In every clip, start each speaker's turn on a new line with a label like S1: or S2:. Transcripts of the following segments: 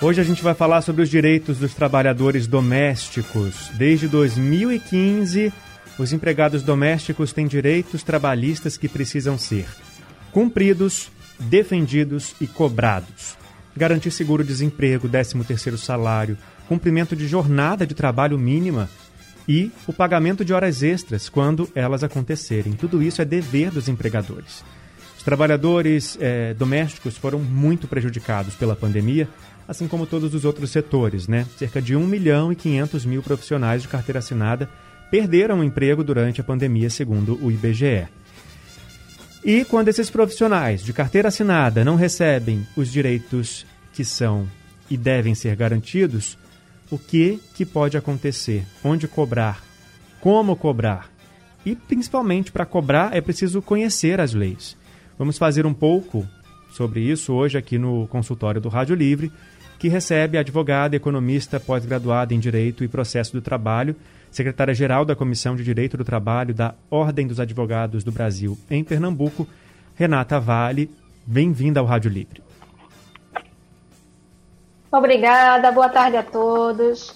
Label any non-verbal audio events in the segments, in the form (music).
S1: Hoje a gente vai falar sobre os direitos dos trabalhadores domésticos. Desde 2015, os empregados domésticos têm direitos trabalhistas que precisam ser cumpridos, defendidos e cobrados. Garantir seguro-desemprego, 13º salário, cumprimento de jornada de trabalho mínima e o pagamento de horas extras quando elas acontecerem. Tudo isso é dever dos empregadores. Trabalhadores eh, domésticos foram muito prejudicados pela pandemia, assim como todos os outros setores, né? Cerca de 1 milhão e 500 mil profissionais de carteira assinada perderam o emprego durante a pandemia, segundo o IBGE. E quando esses profissionais de carteira assinada não recebem os direitos que são e devem ser garantidos, o que, que pode acontecer? Onde cobrar? Como cobrar? E principalmente para cobrar é preciso conhecer as leis. Vamos fazer um pouco sobre isso hoje aqui no consultório do Rádio Livre, que recebe a advogada, economista, pós-graduada em Direito e Processo do Trabalho, secretária-geral da Comissão de Direito do Trabalho da Ordem dos Advogados do Brasil em Pernambuco, Renata Vale. Bem-vinda ao Rádio Livre.
S2: Obrigada, boa tarde a todos.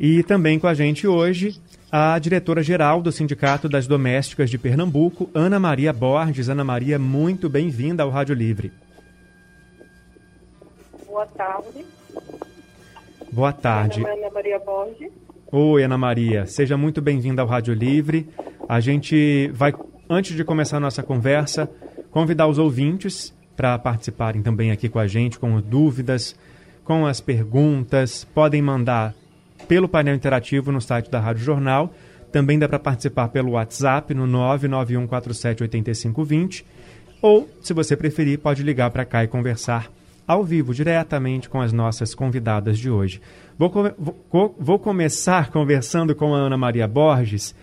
S1: E também com a gente hoje a diretora-geral do Sindicato das Domésticas de Pernambuco, Ana Maria Borges. Ana Maria, muito bem-vinda ao Rádio Livre.
S3: Boa tarde.
S1: Boa tarde.
S3: Meu nome é Ana Maria Borges.
S1: Oi, Ana Maria. Seja muito bem-vinda ao Rádio Livre. A gente vai, antes de começar a nossa conversa, convidar os ouvintes para participarem também aqui com a gente, com dúvidas, com as perguntas. Podem mandar pelo painel interativo no site da Rádio Jornal. Também dá para participar pelo WhatsApp no 991478520. Ou, se você preferir, pode ligar para cá e conversar ao vivo, diretamente com as nossas convidadas de hoje. Vou, vou, vou começar conversando com a Ana Maria Borges,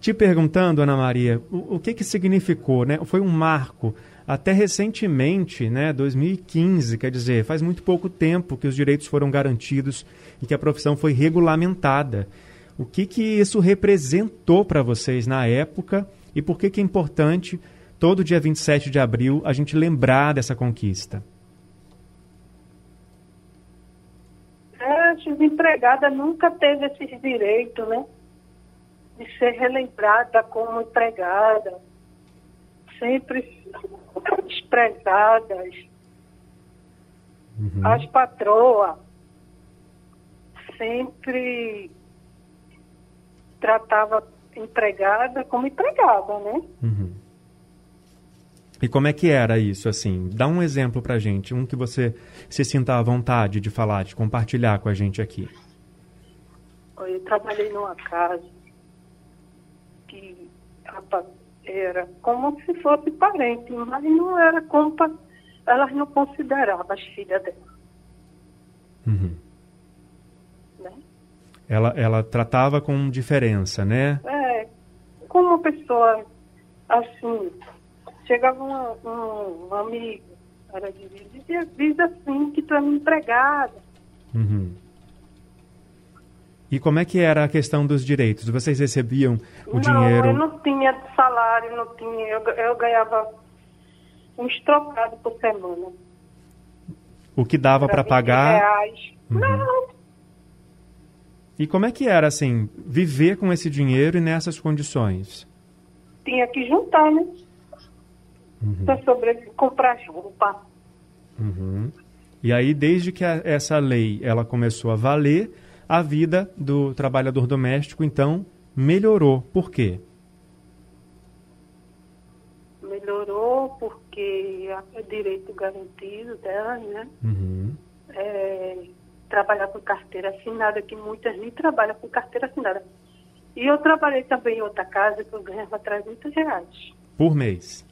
S1: te perguntando, Ana Maria, o, o que, que significou, né? Foi um marco até recentemente, né, 2015, quer dizer, faz muito pouco tempo que os direitos foram garantidos e que a profissão foi regulamentada. O que, que isso representou para vocês na época e por que, que é importante todo dia 27 de abril a gente lembrar dessa conquista?
S3: A desempregada nunca teve esse direito, né? De ser relembrada como empregada. Sempre desprezadas. Uhum. As patroas sempre tratava empregada como empregada, né?
S1: Uhum. E como é que era isso, assim? Dá um exemplo pra gente, um que você se sinta à vontade de falar, de compartilhar com a gente aqui.
S3: Eu trabalhei numa casa que era como se fosse parente, mas não era como elas não consideravam as filhas dela.
S1: Uhum. Né? Ela, ela tratava com diferença, né?
S3: É, como uma pessoa assim, chegava um, um, um amigo, de dizia, diz assim que tu é uma empregada.
S1: Uhum. E como é que era a questão dos direitos? Vocês recebiam o
S3: não,
S1: dinheiro?
S3: eu não tinha salário, não tinha. Eu, eu ganhava uns trocados por semana.
S1: O que dava para pagar?
S3: Reais. Uhum. Não.
S1: E como é que era, assim, viver com esse dinheiro e nessas condições?
S3: Tinha que juntar, né? Uhum. Para sobreviver, comprar roupa.
S1: Uhum. E aí, desde que a, essa lei ela começou a valer, a vida do trabalhador doméstico, então, melhorou. Por quê?
S3: Melhorou porque é direito garantido dela, né?
S1: Uhum.
S3: É, trabalhar com carteira assinada, que muitas nem trabalham com carteira assinada. E eu trabalhei também em outra casa que eu ganhava 300 reais.
S1: Por mês?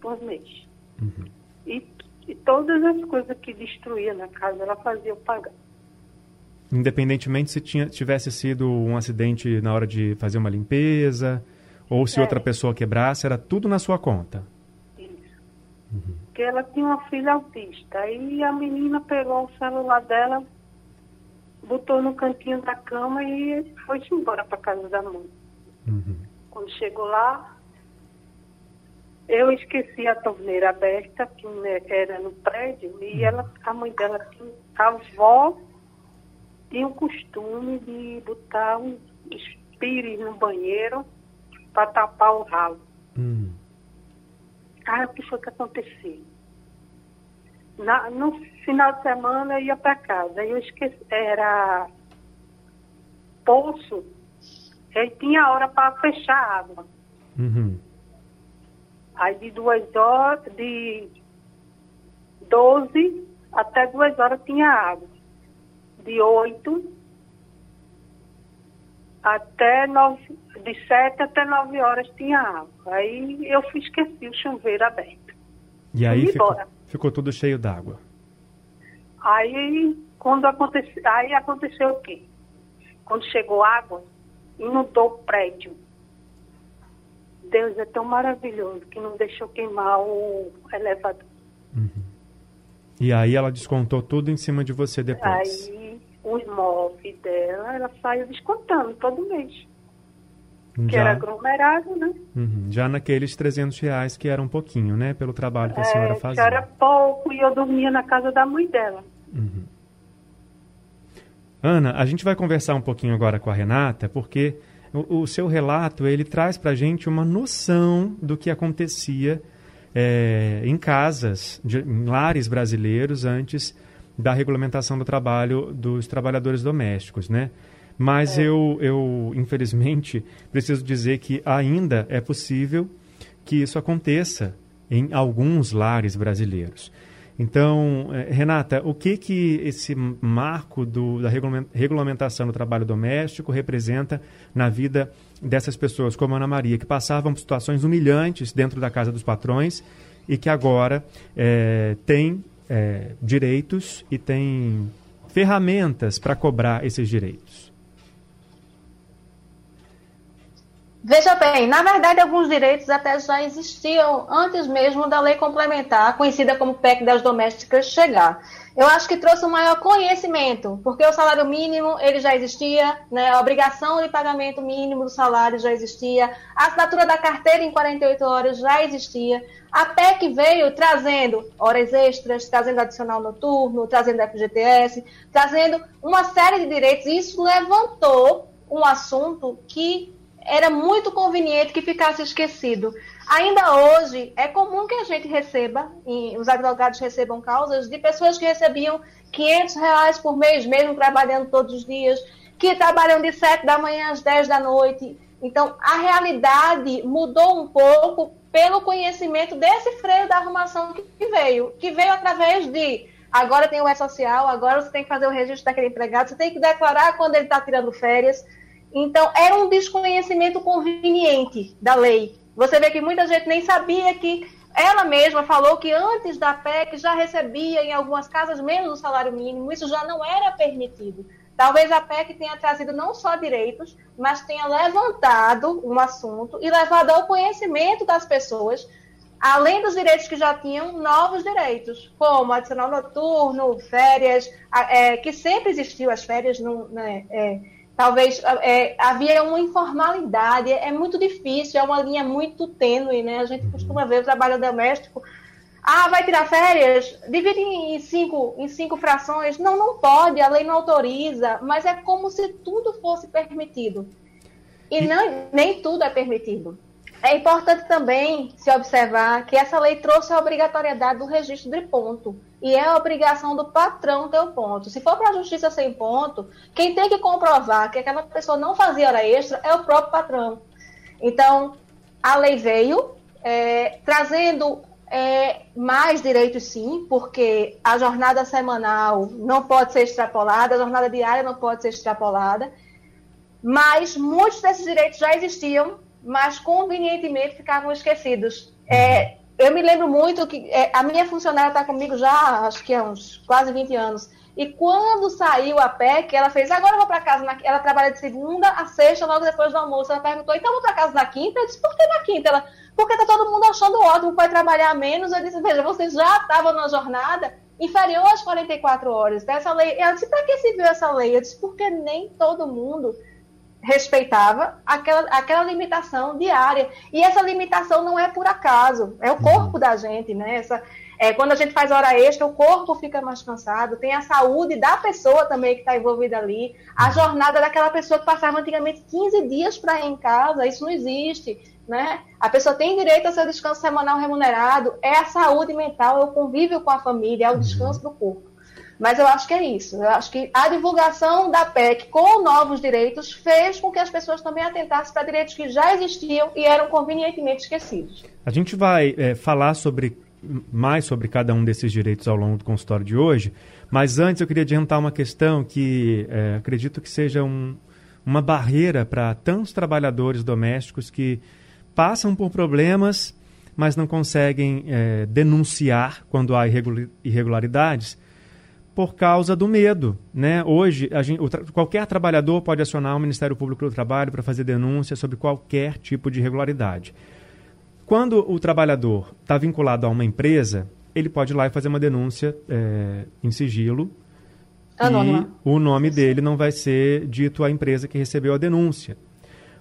S3: Por mês.
S1: Uhum.
S3: E, e todas as coisas que destruía na casa, ela fazia eu pagar.
S1: Independentemente se tinha, tivesse sido um acidente na hora de fazer uma limpeza ou se
S3: É.
S1: outra pessoa quebrasse, era tudo na sua conta.
S3: Isso. Porque ela tinha uma filha autista. Aí a menina pegou o celular dela, botou no cantinho da cama e foi embora para casa da mãe.
S1: Uhum.
S3: Quando chegou lá, eu esqueci a torneira aberta, que né, era no prédio, e ela, a mãe dela tinha, a avó tinha o costume de botar um pires no banheiro para tapar o ralo.
S1: Hum.
S3: Ah, o que foi que aconteceu? Na- no final de semana eu ia para casa. Eu esqueci, era poço. Aí tinha hora para fechar a água.
S1: Uhum.
S3: Aí de duas horas, de 12 até duas horas tinha água. De 8 até nove, de 7 até 9 horas tinha água. Aí eu fui esqueci o chuveiro aberto.
S1: E aí ficou, ficou tudo cheio d'água.
S3: Aí quando aconteceu, aí aconteceu o quê? Quando chegou água, inundou o prédio. Deus é tão maravilhoso que não deixou queimar o elevador.
S1: E aí ela descontou tudo em cima de você depois.
S3: Aí os móveis dela, ela saiu descontando todo mês. Que
S1: já,
S3: era aglomerado, né?
S1: Uhum. já naqueles 300 reais que era um pouquinho, né? Pelo trabalho que a senhora
S3: É, que
S1: fazia.
S3: era pouco e eu dormia na casa da mãe dela.
S1: Ana, a gente vai conversar um pouquinho agora com a Renata, porque o, o seu relato ele traz para a gente uma noção do que acontecia é, em casas, de, em lares brasileiros antes da regulamentação do trabalho dos trabalhadores domésticos, né? Mas eu, eu, infelizmente, preciso dizer que ainda é possível que isso aconteça em alguns lares brasileiros. Então, eh, Renata, o que que esse marco do, da regulamen- regulamentação do trabalho doméstico representa na vida dessas pessoas, como a Ana Maria, que passavam por situações humilhantes dentro da casa dos patrões e que agora eh, têm eh, direitos e têm ferramentas para cobrar esses direitos?
S2: Veja bem, na verdade, alguns direitos até já existiam antes mesmo da lei complementar, conhecida como PEC das domésticas, chegar. Eu acho que trouxe um maior conhecimento, porque o salário mínimo ele já existia, né? a obrigação de pagamento mínimo do salário já existia, a assinatura da carteira em 48 horas já existia. A PEC veio trazendo horas extras, trazendo adicional noturno, trazendo FGTS, trazendo uma série de direitos, e isso levantou um assunto que era muito conveniente que ficasse esquecido. Ainda hoje, é comum que a gente receba, e os advogados recebam causas de pessoas que recebiam 500 reais por mês, mesmo trabalhando todos os dias, que trabalham de 7 da manhã às 10 da noite. Então, a realidade mudou um pouco pelo conhecimento desse freio da arrumação que veio, que veio através de agora tem o E-Social, agora você tem que fazer o registro daquele empregado, você tem que declarar quando ele está tirando férias. Então, era um desconhecimento conveniente da lei. Você vê que muita gente nem sabia que ela mesma falou que antes da PEC já recebia em algumas casas menos o salário mínimo, isso já não era permitido. Talvez a PEC tenha trazido não só direitos, mas tenha levantado um assunto e levado ao conhecimento das pessoas, além dos direitos que já tinham, novos direitos, como adicional noturno, férias, é, que sempre existiu as férias, não, né, é, talvez é, havia uma informalidade, é muito difícil, é uma linha muito tênue, né? A gente costuma ver o trabalho doméstico. Ah, vai tirar férias? Divide em cinco, em cinco frações. Não, não pode, a lei não autoriza, mas é como se tudo fosse permitido. E não, nem tudo é permitido. É importante também se observar que essa lei trouxe a obrigatoriedade do registro de ponto. E é a obrigação do patrão ter o ponto. Se for para a justiça sem ponto, quem tem que comprovar que aquela pessoa não fazia hora extra é o próprio patrão. Então, a lei veio é, trazendo é, mais direitos, sim, porque a jornada semanal não pode ser extrapolada, a jornada diária não pode ser extrapolada. Mas muitos desses direitos já existiam, mas convenientemente ficavam esquecidos. É, eu me lembro muito que é, a minha funcionária está comigo já, acho que há uns quase 20 anos, E quando saiu a PEC, ela fez, agora eu vou para casa, na... ela trabalha de segunda a sexta, logo depois do almoço. Ela perguntou, então vou para casa na quinta? Eu disse, por que na quinta? Ela, porque tá todo mundo achando ótimo, vai trabalhar menos. Eu disse, veja, vocês já estavam na jornada inferior às 44 horas. Essa lei, ela disse, para que se viu essa lei? Eu disse, porque nem todo mundo respeitava aquela, aquela limitação diária. E essa limitação não é por acaso, é o corpo da gente, né? Essa, é, quando a gente faz hora extra, o corpo fica mais cansado, tem a saúde da pessoa também que está envolvida ali, a jornada daquela pessoa que passava antigamente 15 dias para ir em casa, isso não existe. Né? A pessoa tem direito ao seu descanso semanal remunerado, é a saúde mental, é o convívio com a família, é o descanso do corpo. Mas eu acho que é isso. Eu acho que a divulgação da PEC com novos direitos fez com que as pessoas também atentassem para direitos que já existiam e eram convenientemente esquecidos.
S1: A gente vai é, falar sobre mais sobre cada um desses direitos ao longo do consultório de hoje, mas antes eu queria adiantar uma questão que é, acredito que seja um, uma barreira para tantos trabalhadores domésticos que passam por problemas, mas não conseguem é, denunciar quando há irregularidades por causa do medo. Né? Hoje, gente, tra qualquer trabalhador pode acionar o Ministério Público do Trabalho para fazer denúncia sobre qualquer tipo de irregularidade. Quando o trabalhador está vinculado a uma empresa, ele pode ir lá e fazer uma denúncia é, em sigilo. Anônima. E o nome dele não vai ser dito à empresa que recebeu a denúncia.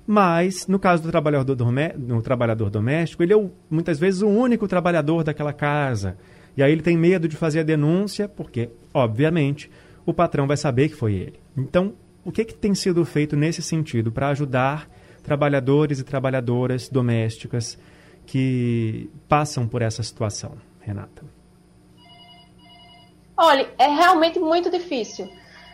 S1: Mas, no caso do trabalhador, do trabalhador doméstico, ele é muitas vezes o único trabalhador daquela casa. E aí ele tem medo de fazer a denúncia, porque, obviamente, o patrão vai saber que foi ele. Então, o que, que tem sido feito nesse sentido para ajudar trabalhadores e trabalhadoras domésticas que passam por essa situação, Renata?
S2: Olha, é realmente muito difícil.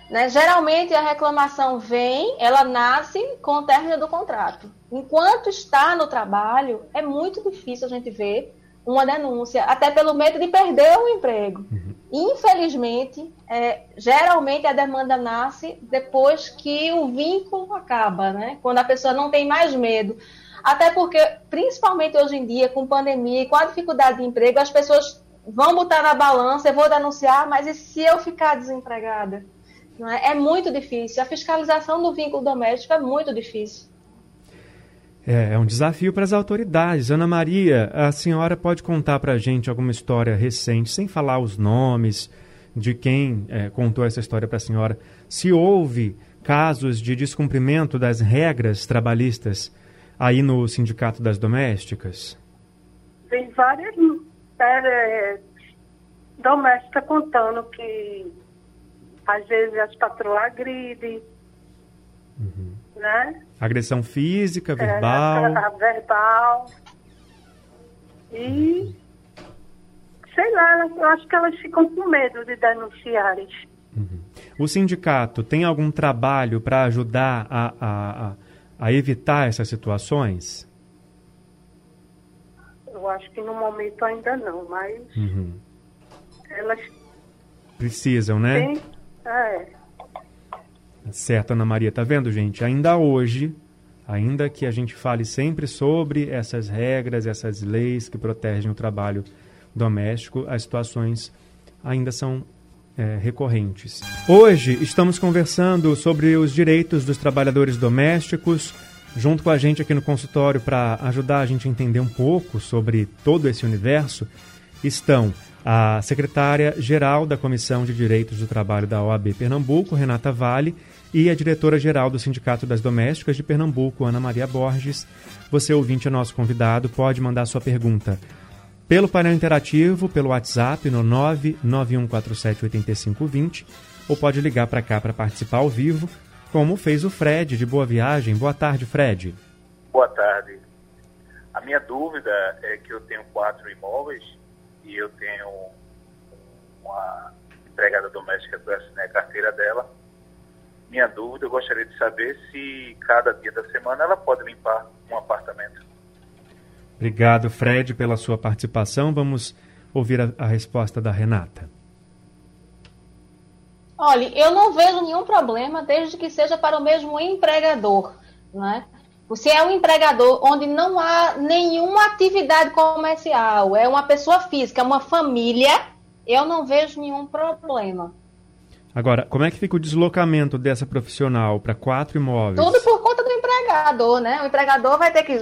S2: Né? Geralmente a reclamação vem, ela nasce com o término do contrato. Enquanto está no trabalho, é muito difícil a gente ver uma denúncia, até pelo medo de perder o emprego. Uhum. Infelizmente, é, geralmente a demanda nasce depois que o vínculo acaba, né? Quando a pessoa não tem mais medo. Até porque, principalmente hoje em dia, com pandemia e com a dificuldade de emprego, as pessoas vão botar na balança, eu vou denunciar, mas e se eu ficar desempregada? É? é muito difícil. A fiscalização do vínculo doméstico é muito difícil.
S1: É, é um desafio para as autoridades. Ana Maria, a senhora pode contar para a gente alguma história recente, sem falar os nomes de quem é, contou essa história para a senhora, se houve casos de descumprimento das regras trabalhistas aí no Sindicato das Domésticas?
S3: Tem várias é, domésticas contando que às vezes as patroas agridem, uhum. Né?
S1: Agressão física, é, verbal.
S3: É, verbal. E sei lá, eu acho que elas ficam com medo de denunciar.
S1: Uhum. O sindicato tem algum trabalho para ajudar a, a, a, a, evitar essas situações?
S3: Eu acho que no momento ainda não, mas uhum. elas
S1: precisam, né? Tem, é. Certo, Ana Maria. Tá vendo, gente? Ainda hoje, ainda que a gente fale sempre sobre essas regras, essas leis que protegem o trabalho doméstico, as situações ainda são é, recorrentes. Hoje estamos conversando sobre os direitos dos trabalhadores domésticos. Junto com a gente aqui no consultório para ajudar a gente a entender um pouco sobre todo esse universo estão a secretária-geral da Comissão de Direitos do Trabalho da OAB Pernambuco, Renata Vale, e a diretora-geral do Sindicato das Domésticas de Pernambuco, Ana Maria Borges. Você, ouvinte, é nosso convidado, pode mandar sua pergunta pelo painel interativo, pelo WhatsApp no 991478520 ou pode ligar para cá para participar ao vivo, como fez o Fred de Boa Viagem. Boa tarde, Fred.
S4: Boa tarde. A minha dúvida é que eu tenho quatro imóveis e eu tenho uma empregada doméstica que eu assinei a carteira dela minha dúvida, eu gostaria de saber se cada dia da semana ela pode limpar um apartamento.
S1: Obrigado, Fred, pela sua participação. Vamos ouvir a, a resposta da Renata.
S2: Olha, eu não vejo nenhum problema desde que seja para o mesmo empregador, né? Se é um empregador onde não há nenhuma atividade comercial, é uma pessoa física, é uma família, eu não vejo nenhum problema.
S1: Agora, como é que fica o deslocamento dessa profissional para quatro imóveis?
S2: Tudo por conta do empregador, né? O empregador vai ter que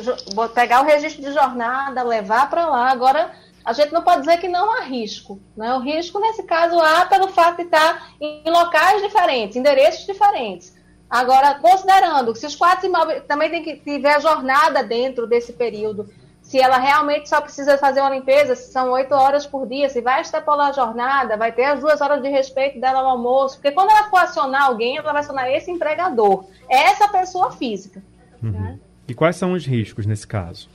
S2: pegar o registro de jornada, levar para lá. Agora, a gente não pode dizer que não há risco. Né? O risco, nesse caso, há pelo fato de estar em locais diferentes, endereços diferentes. Agora, considerando que se os quatro imóveis também tem que tiver jornada dentro desse período, se ela realmente só precisa fazer uma limpeza, se são oito horas por dia, se vai extrapolar a jornada, vai ter as duas horas de respeito dela ao almoço, porque quando ela for acionar alguém, ela vai acionar esse empregador, essa pessoa física.
S1: Uhum. Né? E quais são os riscos nesse caso?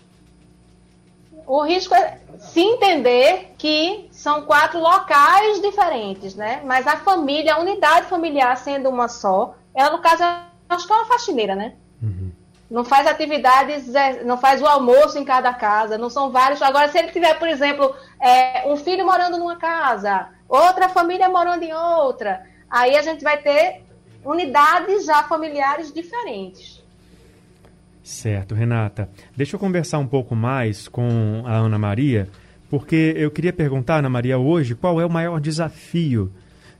S2: O risco é se entender que são quatro locais diferentes, né? Mas a família, a unidade familiar sendo uma só, ela no caso acho que é uma faxineira, né? Uhum não faz atividades, é, não faz o almoço em cada casa, não são vários. Agora, se ele tiver, por exemplo, é, um filho morando numa casa, outra família morando em outra, aí a gente vai ter unidades já familiares diferentes.
S1: Certo, Renata. Deixa eu conversar um pouco mais com a Ana Maria, porque eu queria perguntar, Ana Maria, hoje, qual é o maior desafio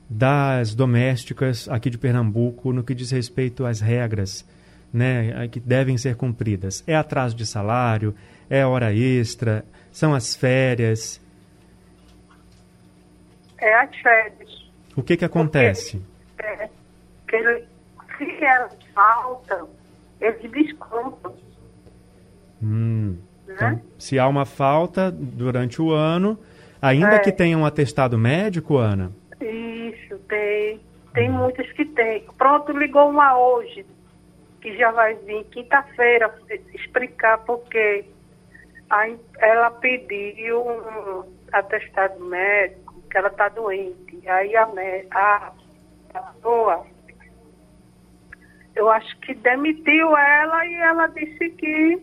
S1: das domésticas aqui de Pernambuco no que diz respeito às regras né, que devem ser cumpridas? É atraso de salário? É hora extra? São as férias?
S3: É as férias.
S1: O que que acontece?
S3: Porque, é, se elas faltam, eles descontam.
S1: Hum. Né? Então, se há uma falta durante o ano, ainda é. que tenha um atestado médico, Ana?
S3: Tem. Tem hum. muitas que tem. Pronto, ligou uma hoje que já vai vir quinta-feira explicar porque ela pediu um atestado médico, que ela está doente. Aí a, a, a pessoa, eu acho que demitiu ela e ela disse que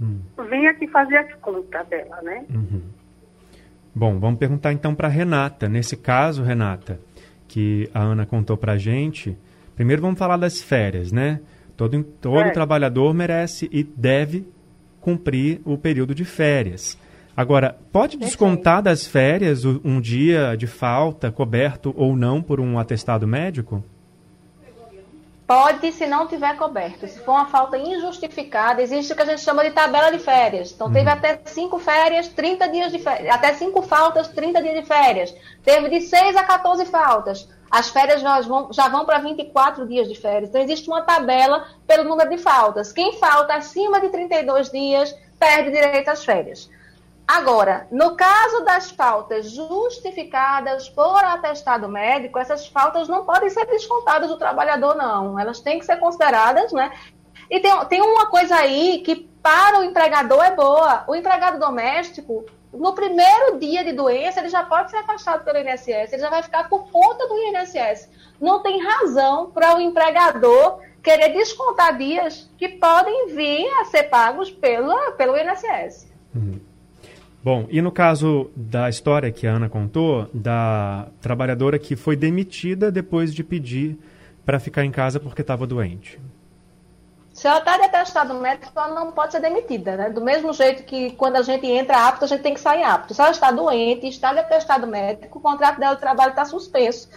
S3: hum. vinha aqui fazer as contas dela, né?
S1: Uhum. Bom, vamos perguntar então para Renata. Nesse caso, Renata, que a Ana contou para a gente, Primeiro vamos falar das férias, né? Todo, todo é. trabalhador merece e deve cumprir o período de férias. Agora, pode descontar das férias um dia de falta, coberto ou não por um atestado médico?
S2: Pode, se não tiver coberto. Se for uma falta injustificada, existe o que a gente chama de tabela de férias. Então, teve uhum. até cinco férias, 30 dias de férias. Até cinco faltas, 30 dias de férias. Teve de 6 a 14 faltas as férias já vão, já vão para 24 dias de férias. Então, existe uma tabela pelo número de faltas. Quem falta acima de 32 dias perde direito às férias. Agora, no caso das faltas justificadas por atestado médico, essas faltas não podem ser descontadas do trabalhador, não. Elas têm que ser consideradas, né? E tem, tem uma coisa aí que para o empregador é boa. O empregado doméstico, no primeiro dia de doença, ele já pode ser afastado pelo INSS, ele já vai ficar por conta do INSS. Não tem razão para o empregador querer descontar dias que podem vir a ser pagos pelo, pelo INSS.
S1: Bom, e no caso da história que a Ana contou, da trabalhadora que foi demitida depois de pedir para ficar em casa porque estava doente?
S2: Se ela está de atestado médico, ela não pode ser demitida, né? Do mesmo jeito que quando a gente entra apto, a gente tem que sair apto. Se ela está doente, está de atestado médico, o contrato dela de trabalho está suspenso.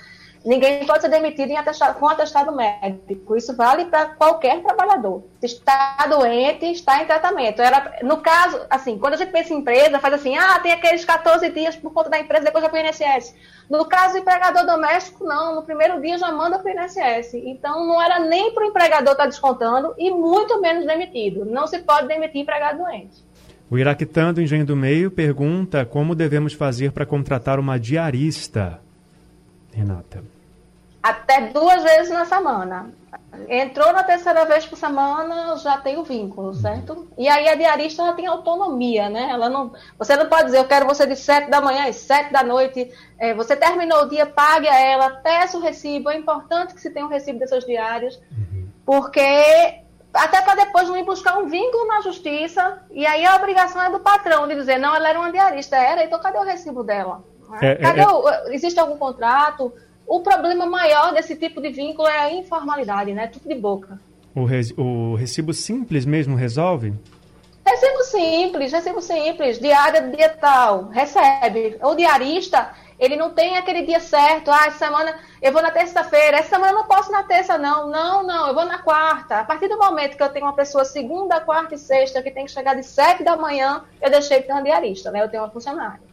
S2: Ninguém pode ser demitido em atestado, com atestado médico. Isso vale para qualquer trabalhador. Está doente, está em tratamento. Era, no caso, assim, quando a gente pensa em empresa, faz assim, ah, tem aqueles 14 dias por conta da empresa, depois já para o INSS. No caso do empregador doméstico, não. No primeiro dia já manda para o INSS. Então, não era nem para o empregador estar tá descontando e muito menos demitido. Não se pode demitir empregado doente.
S1: O Iraquitã do Engenho do Meio pergunta como devemos fazer para contratar uma diarista. Renata
S2: até duas vezes na semana. Entrou na terceira vez por semana, já tem o vínculo, certo? E aí a diarista já tem autonomia, né? Ela não, você não pode dizer, eu quero você de sete da manhã às sete da noite. É, você terminou o dia, pague a ela, peça o recibo. É importante que se tenha um recibo desses diários, uhum. porque até para depois não ir buscar um vínculo na justiça. E aí a obrigação é do patrão de dizer, não, ela era uma diarista, era, então cadê o recibo dela? É, é cadê é, o, existe algum contrato? O problema maior desse tipo de vínculo é a informalidade, né? Tudo de boca.
S1: O, res, o recibo simples mesmo resolve?
S2: Recibo simples, recibo simples, diária de dia tal, recebe. O diarista, ele não tem aquele dia certo, ah, essa semana eu vou na terça-feira, essa semana eu não posso na terça, não. Não, não, eu vou na quarta. A partir do momento que eu tenho uma pessoa segunda, quarta e sexta que tem que chegar de sete da manhã, eu deixei de ter uma diarista, né? Eu tenho uma funcionária.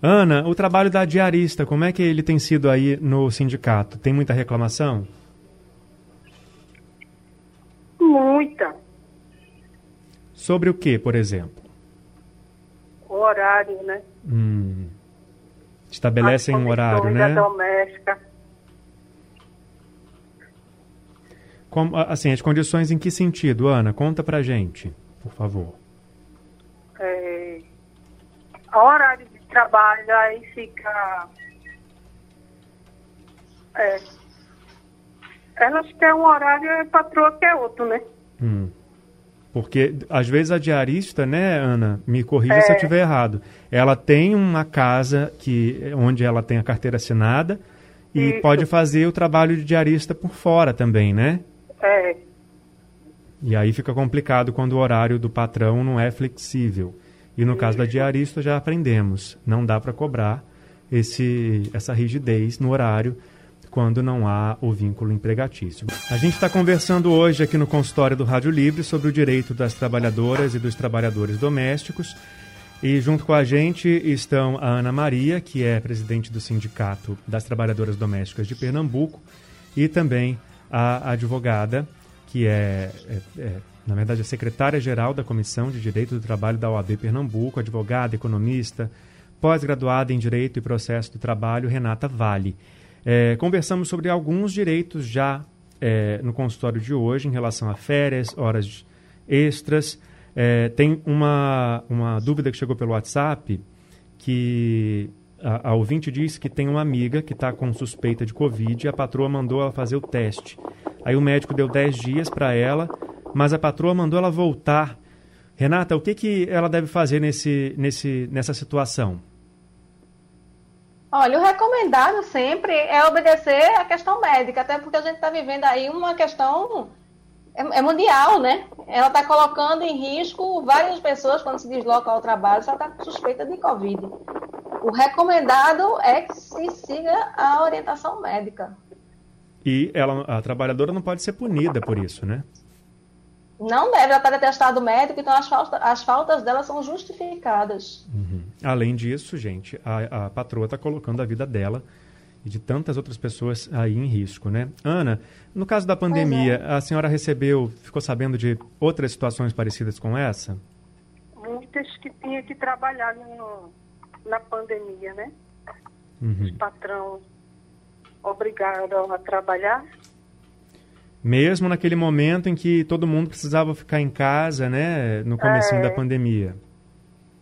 S1: Ana, o trabalho da diarista, como é que ele tem sido aí no sindicato? Tem muita reclamação?
S3: Muita.
S1: Sobre o que, por exemplo?
S3: O horário, né?
S1: Hum. Estabelecem um horário, né?
S3: Doméstica.
S1: Como, assim, as condições em que sentido, Ana? Conta pra gente, por favor.
S3: É, horário de trabalho, aí fica. É, elas querem um horário e a patroa quer outro, né?
S1: Hum. Porque, às vezes, a diarista, né, Ana, me corrija é. se eu estiver errado, ela tem uma casa que, onde ela tem a carteira assinada e Isso. pode fazer o trabalho de diarista por fora também, né?
S3: É.
S1: E aí fica complicado quando o horário do patrão não é flexível. E no caso da diarista já aprendemos, não dá para cobrar esse, essa rigidez no horário quando não há o vínculo empregatício. A gente está conversando hoje aqui no consultório do Rádio Livre sobre o direito das trabalhadoras e dos trabalhadores domésticos. E junto com a gente estão a Ana Maria, que é presidente do Sindicato das Trabalhadoras Domésticas de Pernambuco, e também a advogada, que é, é, é na verdade, a secretária-geral da Comissão de Direito do Trabalho da OAB Pernambuco, advogada, economista, pós-graduada em Direito e Processo do Trabalho, Renata Vale. É, conversamos sobre alguns direitos já é, no consultório de hoje em relação a férias, horas extras. É, tem uma, uma dúvida que chegou pelo WhatsApp que a, a ouvinte disse que tem uma amiga que está com suspeita de Covid e a patroa mandou ela fazer o teste. Aí o médico deu 10 dias para ela, mas a patroa mandou ela voltar. Renata, o que, que ela deve fazer nesse, nesse, nessa situação?
S2: Olha, o recomendado sempre é obedecer à questão médica, até porque a gente está vivendo aí uma questão é, é mundial, né? Ela está colocando em risco várias pessoas quando se desloca ao trabalho, só está suspeita de Covid. O recomendado é que se siga a orientação médica.
S1: E ela, a trabalhadora não pode ser punida por isso, né?
S2: Não deve, ela está atestado médico, então as, falta, as faltas dela são justificadas.
S1: Uhum. Além disso, gente, a, a patroa está colocando a vida dela e de tantas outras pessoas aí em risco, né? Ana, no caso da pandemia, é. a senhora recebeu, ficou sabendo de outras situações parecidas com essa?
S3: Muitas que tinha que trabalhar no, na pandemia, né?
S1: Uhum.
S3: Os patrões obrigaram a trabalhar
S1: mesmo naquele momento em que todo mundo precisava ficar em casa, né? No começo é. da pandemia.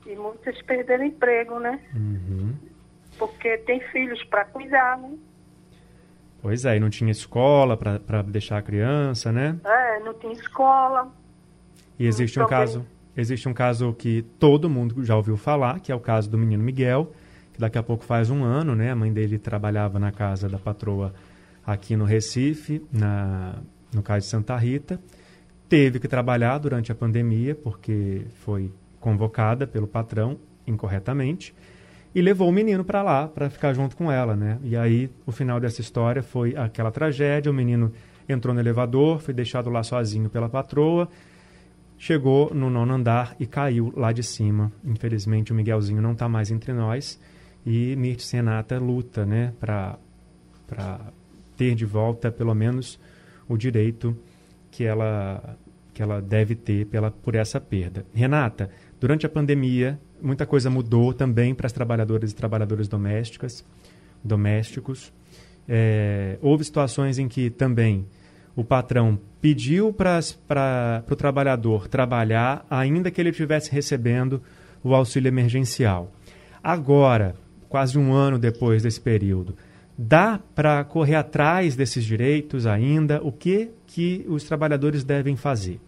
S3: E muitos perderam emprego, né?
S1: Uhum.
S3: Porque tem filhos para cuidar, né?
S1: Pois é, e não tinha escola para deixar a criança, né?
S3: É, não tinha escola.
S1: E existe um caso, existe um caso que todo mundo já ouviu falar, que é o caso do menino Miguel, que daqui a pouco faz um ano, né? A mãe dele trabalhava na casa da patroa aqui no Recife, na, no caso de Santa Rita. Teve que trabalhar durante a pandemia, porque foi convocada pelo patrão incorretamente, e levou o menino para lá, para ficar junto com ela, né? E aí, o final dessa história foi aquela tragédia, o menino entrou no elevador, foi deixado lá sozinho pela patroa, chegou no nono andar e caiu lá de cima. Infelizmente, o Miguelzinho não está mais entre nós, e Mirtes Renata luta, né, para ter de volta pelo menos o direito que ela que ela deve ter pela por essa perda. Renata, durante a pandemia, muita coisa mudou também para as trabalhadoras e trabalhadoras domésticas, domésticos. É, houve situações em que também o patrão pediu para o trabalhador trabalhar, ainda que ele estivesse recebendo o auxílio emergencial. Agora, quase um ano depois desse período, Dá para correr atrás desses direitos ainda? O que, que os trabalhadores devem fazer?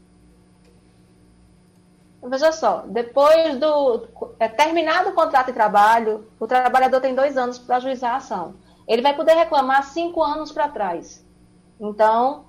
S2: Veja só, depois do é, terminado o contrato de trabalho, o trabalhador tem dois anos para ajuizar a ação. Ele vai poder reclamar cinco anos para trás. Então,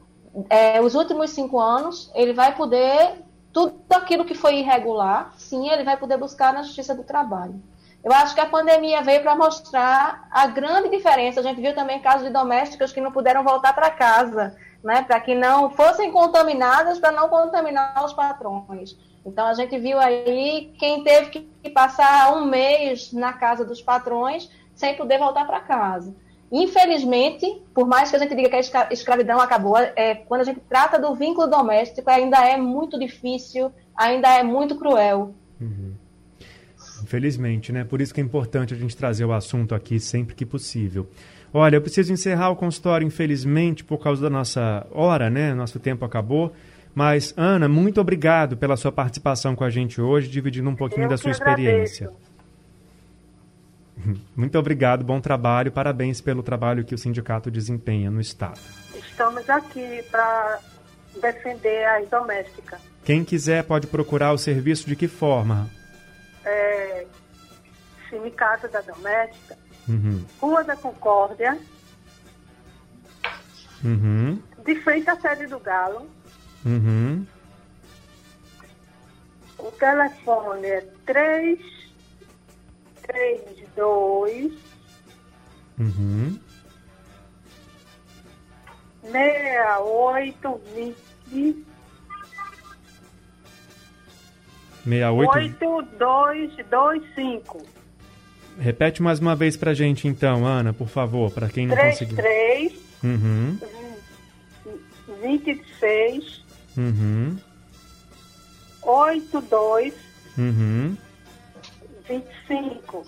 S2: é, os últimos cinco anos, ele vai poder tudo aquilo que foi irregular, sim, ele vai poder buscar na Justiça do Trabalho. Eu acho que a pandemia veio para mostrar a grande diferença. A gente viu também casos de domésticas que não puderam voltar para casa, né, para que não fossem contaminadas, para não contaminar os patrões. Então a gente viu aí quem teve que passar um mês na casa dos patrões sem poder voltar para casa. Infelizmente, por mais que a gente diga que a escravidão acabou, é, quando a gente trata do vínculo doméstico, ainda é muito difícil, ainda é muito cruel.
S1: Infelizmente, né? Por isso que é importante a gente trazer o assunto aqui sempre que possível. Olha, eu preciso encerrar o consultório, infelizmente, por causa da nossa hora, né? Nosso tempo acabou. Mas, Ana, muito obrigado pela sua participação com a gente hoje, dividindo um pouquinho eu da sua experiência. (laughs) Muito obrigado, bom trabalho, parabéns pelo trabalho que o sindicato desempenha no Estado.
S3: Estamos aqui para defender as domésticas.
S1: Quem quiser pode procurar o serviço de que forma?
S3: É, Sindicato da Doméstica, uhum. Rua da Concórdia, uhum. de frente à sede do Galo. Uhum. O telefone é 3 32 uhum. 68 68 8225
S1: Repete mais uma vez pra gente então, Ana, por favor, para quem não 3, conseguiu.
S3: 3 uhum. 26 uhum. 82 uhum. 25.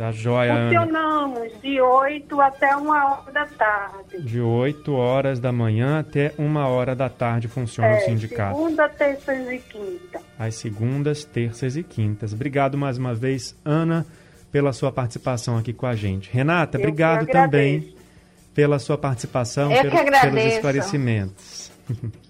S1: Tá joia,
S3: Funcionamos Ana. de 8 até 1 hora da tarde.
S1: De 8 horas da manhã até 1 hora da tarde funciona
S3: é,
S1: o sindicato.
S3: Segunda, terças e quinta.
S1: Às segundas, terças e quintas. Obrigado mais uma vez, Ana, pela sua participação aqui com a gente. Renata, Eu obrigado também pela sua participação,
S2: Eu
S1: pelo, pelos esclarecimentos. (laughs)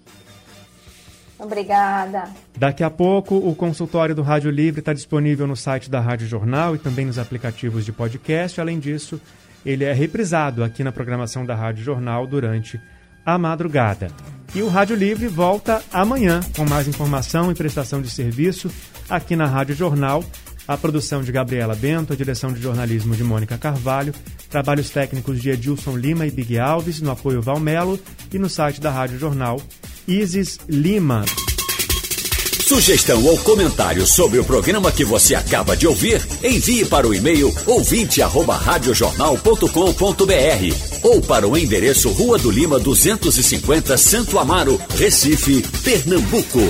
S2: Obrigada.
S1: Daqui a pouco, o consultório do Rádio Livre está disponível no site da Rádio Jornal e também nos aplicativos de podcast. Além disso, ele é reprisado aqui na programação da Rádio Jornal durante a madrugada. E o Rádio Livre volta amanhã com mais informação e prestação de serviço aqui na Rádio Jornal. A produção de Gabriela Bento, a direção de jornalismo de Mônica Carvalho, trabalhos técnicos de Edilson Lima e Big Alves, no apoio Valmelo e no site da Rádio Jornal Isis Lima.
S5: Sugestão ou comentário sobre o programa que você acaba de ouvir, envie para o e-mail ouvinte@radiojornal.com.br ou para o endereço Rua do Lima 250, Santo Amaro, Recife, Pernambuco.